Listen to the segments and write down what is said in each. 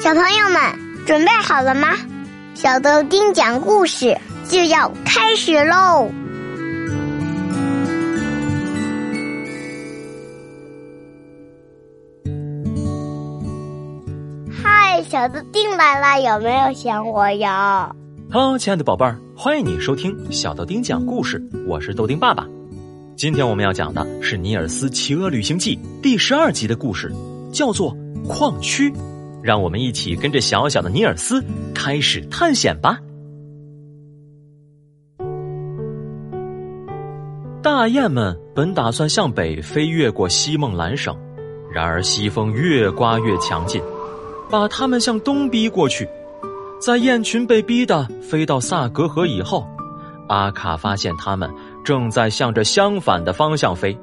小朋友们准备好了吗？小豆丁讲故事就要开始喽！嗨，小豆丁来了，有没有想我呀？Hello，亲爱的宝贝儿，欢迎你收听小豆丁讲故事，我是豆丁爸爸。今天我们要讲的是《尼尔斯骑鹅旅行记》第十二集的故事，叫做《矿区》。让我们一起跟着小小的尼尔斯开始探险吧。大雁们本打算向北飞越过西孟兰省，然而西风越刮越强劲，把它们向东逼过去。在雁群被逼得飞到萨格河以后，阿卡发现它们正在向着相反的方向飞，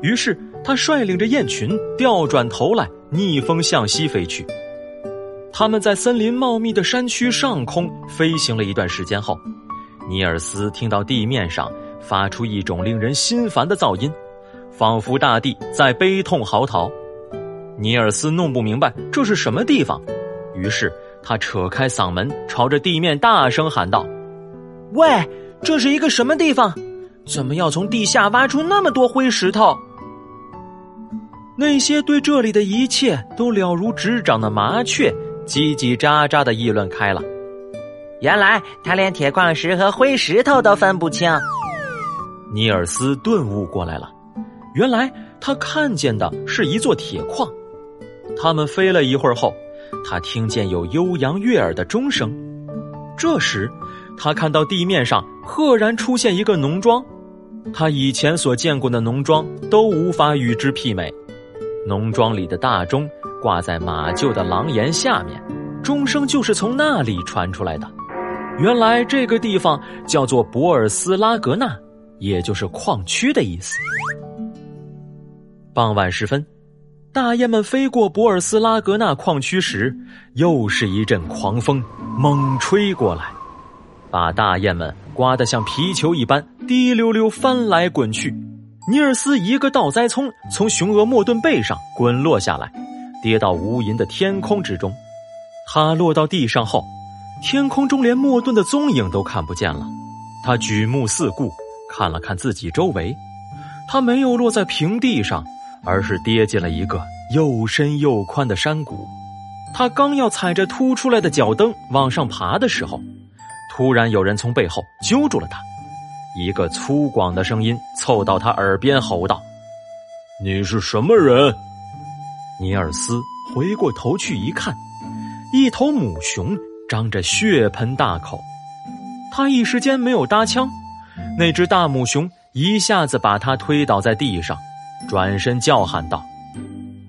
于是他率领着雁群调转头来。逆风向西飞去，他们在森林茂密的山区上空飞行了一段时间后，尼尔斯听到地面上发出一种令人心烦的噪音，仿佛大地在悲痛嚎啕。尼尔斯弄不明白这是什么地方，于是他扯开嗓门，朝着地面大声喊道：“喂，这是一个什么地方？怎么要从地下挖出那么多灰石头？”那些对这里的一切都了如指掌的麻雀，叽叽喳喳的议论开了。原来他连铁矿石和灰石头都分不清。尼尔斯顿悟过来了，原来他看见的是一座铁矿。他们飞了一会儿后，他听见有悠扬悦耳的钟声。这时，他看到地面上赫然出现一个农庄，他以前所见过的农庄都无法与之媲美。农庄里的大钟挂在马厩的廊檐下面，钟声就是从那里传出来的。原来这个地方叫做博尔斯拉格纳，也就是矿区的意思。傍晚时分，大雁们飞过博尔斯拉格纳矿区时，又是一阵狂风猛吹过来，把大雁们刮得像皮球一般滴溜溜翻来滚去。尼尔斯一个倒栽葱，从雄鹅莫顿背上滚落下来，跌到无垠的天空之中。他落到地上后，天空中连莫顿的踪影都看不见了。他举目四顾，看了看自己周围，他没有落在平地上，而是跌进了一个又深又宽的山谷。他刚要踩着凸出来的脚蹬往上爬的时候，突然有人从背后揪住了他。一个粗犷的声音凑到他耳边吼道：“你是什么人？”尼尔斯回过头去一看，一头母熊张着血盆大口。他一时间没有搭腔，那只大母熊一下子把他推倒在地上，转身叫喊道：“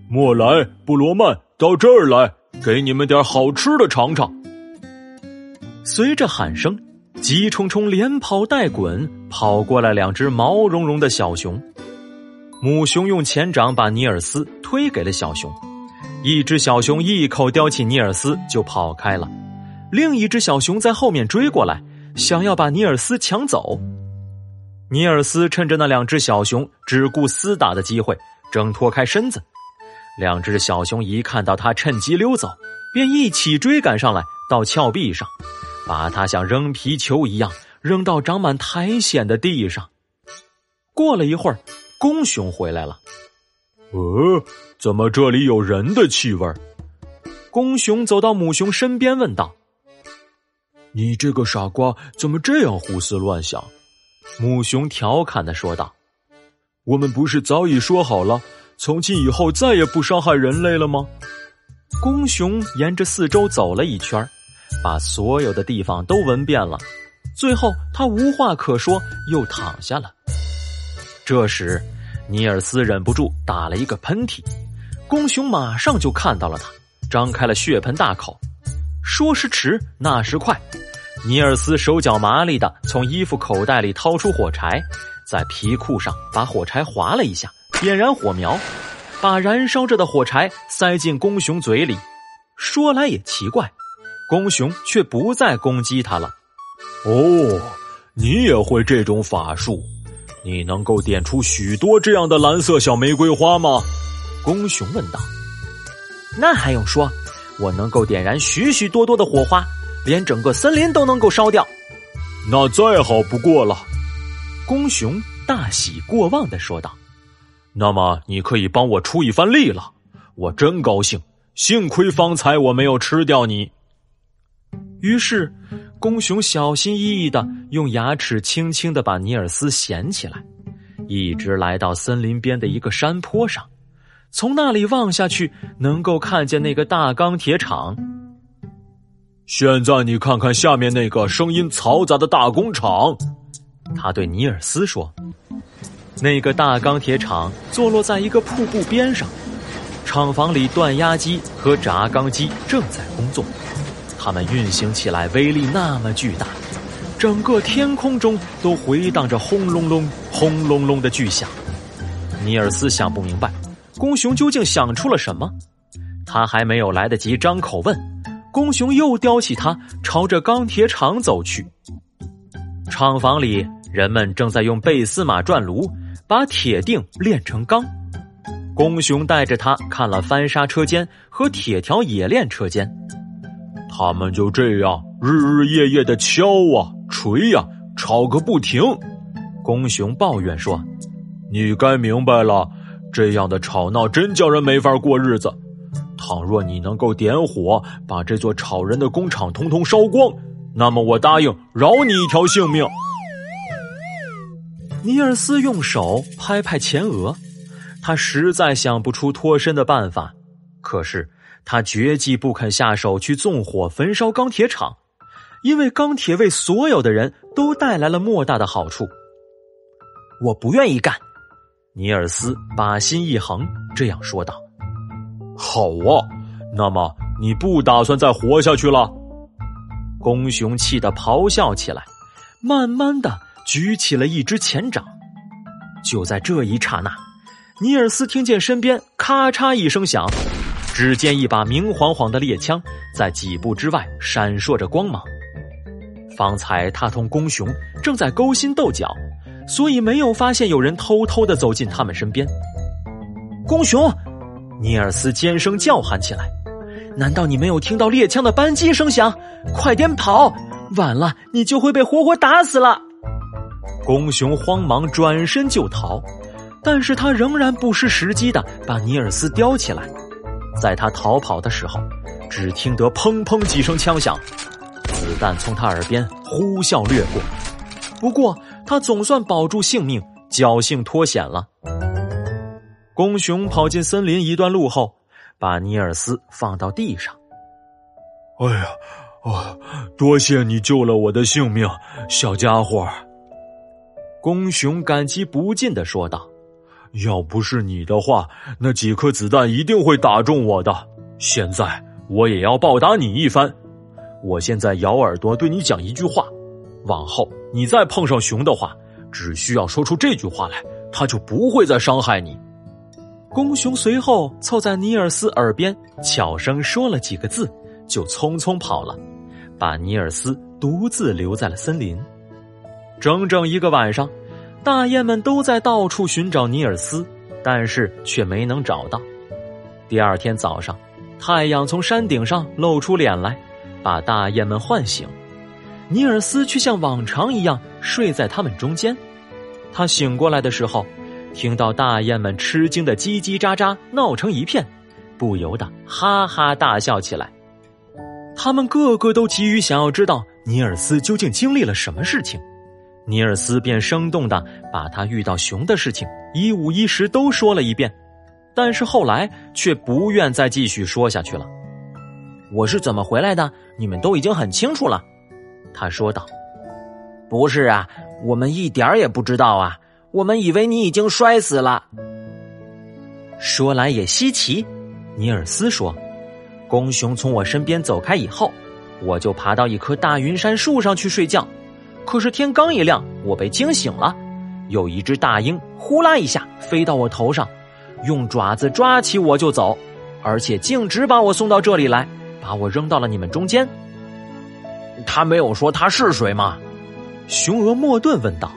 莫莱布罗曼，到这儿来，给你们点好吃的尝尝。”随着喊声。急冲冲连跑带滚跑过来两只毛茸茸的小熊，母熊用前掌把尼尔斯推给了小熊，一只小熊一口叼起尼尔斯就跑开了，另一只小熊在后面追过来，想要把尼尔斯抢走。尼尔斯趁着那两只小熊只顾厮打的机会，挣脱开身子，两只小熊一看到他趁机溜走，便一起追赶上来到峭壁上。把他像扔皮球一样扔到长满苔藓的地上。过了一会儿，公熊回来了。呃，怎么这里有人的气味？公熊走到母熊身边问道：“你这个傻瓜，怎么这样胡思乱想？”母熊调侃的说道：“我们不是早已说好了，从今以后再也不伤害人类了吗？”公熊沿着四周走了一圈把所有的地方都闻遍了，最后他无话可说，又躺下了。这时，尼尔斯忍不住打了一个喷嚏，公熊马上就看到了他，张开了血盆大口。说时迟，那时快，尼尔斯手脚麻利的从衣服口袋里掏出火柴，在皮裤上把火柴划了一下，点燃火苗，把燃烧着的火柴塞进公熊嘴里。说来也奇怪。公熊却不再攻击他了。哦，你也会这种法术？你能够点出许多这样的蓝色小玫瑰花吗？公熊问道。那还用说？我能够点燃许许多多的火花，连整个森林都能够烧掉。那再好不过了。公熊大喜过望的说道：“那么你可以帮我出一番力了，我真高兴。幸亏方才我没有吃掉你。”于是，公熊小心翼翼的用牙齿轻轻的把尼尔斯衔起来，一直来到森林边的一个山坡上，从那里望下去，能够看见那个大钢铁厂。现在你看看下面那个声音嘈杂的大工厂，他对尼尔斯说：“那个大钢铁厂坐落在一个瀑布边上，厂房里锻压机和轧钢机正在工作。”它们运行起来威力那么巨大，整个天空中都回荡着轰隆隆、轰隆隆的巨响。尼尔斯想不明白，公熊究竟想出了什么。他还没有来得及张口问，公熊又叼起它，朝着钢铁厂走去。厂房里，人们正在用贝斯马转炉把铁锭炼成钢。公熊带着他看了翻砂车间和铁条冶炼车间。他们就这样日日夜夜的敲啊锤呀，吵个不停。公熊抱怨说：“你该明白了，这样的吵闹真叫人没法过日子。倘若你能够点火把这座吵人的工厂通通烧光，那么我答应饶你一条性命。”尼尔斯用手拍拍前额，他实在想不出脱身的办法，可是。他绝计不肯下手去纵火焚烧钢铁厂，因为钢铁为所有的人都带来了莫大的好处。我不愿意干，尼尔斯把心一横，这样说道：“好啊，那么你不打算再活下去了？”公熊气得咆哮起来，慢慢的举起了一只前掌。就在这一刹那，尼尔斯听见身边咔嚓一声响。只见一把明晃晃的猎枪在几步之外闪烁着光芒。方才他同公熊正在勾心斗角，所以没有发现有人偷偷的走进他们身边。公熊，尼尔斯尖声叫喊起来：“难道你没有听到猎枪的扳机声响？快点跑，晚了你就会被活活打死了！”公熊慌忙转身就逃，但是他仍然不失时机的把尼尔斯叼起来。在他逃跑的时候，只听得砰砰几声枪响，子弹从他耳边呼啸掠过。不过他总算保住性命，侥幸脱险了。公熊跑进森林一段路后，把尼尔斯放到地上。哎呀，啊！多谢你救了我的性命，小家伙。公熊感激不尽的说道。要不是你的话，那几颗子弹一定会打中我的。现在我也要报答你一番。我现在咬耳朵对你讲一句话，往后你再碰上熊的话，只需要说出这句话来，他就不会再伤害你。公熊随后凑在尼尔斯耳边悄声说了几个字，就匆匆跑了，把尼尔斯独自留在了森林。整整一个晚上。大雁们都在到处寻找尼尔斯，但是却没能找到。第二天早上，太阳从山顶上露出脸来，把大雁们唤醒。尼尔斯却像往常一样睡在他们中间。他醒过来的时候，听到大雁们吃惊的叽叽喳喳闹成一片，不由得哈哈大笑起来。他们个个都急于想要知道尼尔斯究竟经历了什么事情。尼尔斯便生动的把他遇到熊的事情一五一十都说了一遍，但是后来却不愿再继续说下去了。我是怎么回来的？你们都已经很清楚了，他说道。不是啊，我们一点也不知道啊，我们以为你已经摔死了。说来也稀奇，尼尔斯说，公熊从我身边走开以后，我就爬到一棵大云杉树上去睡觉。可是天刚一亮，我被惊醒了，有一只大鹰呼啦一下飞到我头上，用爪子抓起我就走，而且径直把我送到这里来，把我扔到了你们中间。他没有说他是谁吗？雄鹅莫顿问道。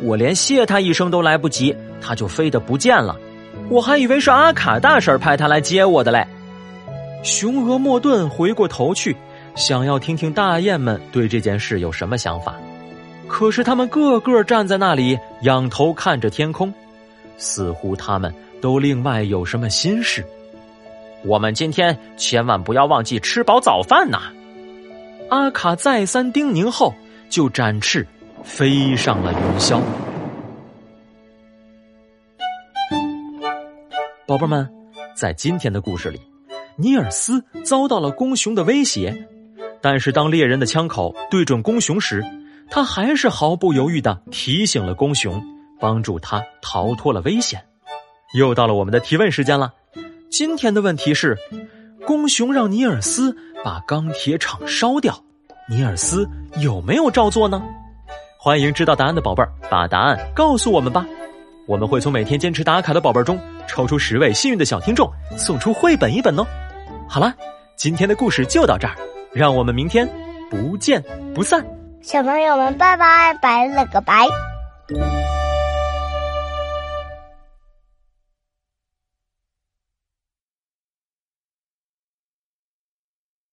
我连谢他一声都来不及，他就飞得不见了，我还以为是阿卡大婶派他来接我的嘞。雄鹅莫顿回过头去，想要听听大雁们对这件事有什么想法。可是他们个个站在那里，仰头看着天空，似乎他们都另外有什么心事。我们今天千万不要忘记吃饱早饭呐！阿卡再三叮咛后，就展翅飞上了云霄。宝贝们，在今天的故事里，尼尔斯遭到了公熊的威胁，但是当猎人的枪口对准公熊时，他还是毫不犹豫的提醒了公熊，帮助他逃脱了危险。又到了我们的提问时间了。今天的问题是：公熊让尼尔斯把钢铁厂烧掉，尼尔斯有没有照做呢？欢迎知道答案的宝贝儿把答案告诉我们吧。我们会从每天坚持打卡的宝贝儿中抽出十位幸运的小听众，送出绘本一本哦。好了，今天的故事就到这儿，让我们明天不见不散。小朋友们，拜拜，拜了个拜。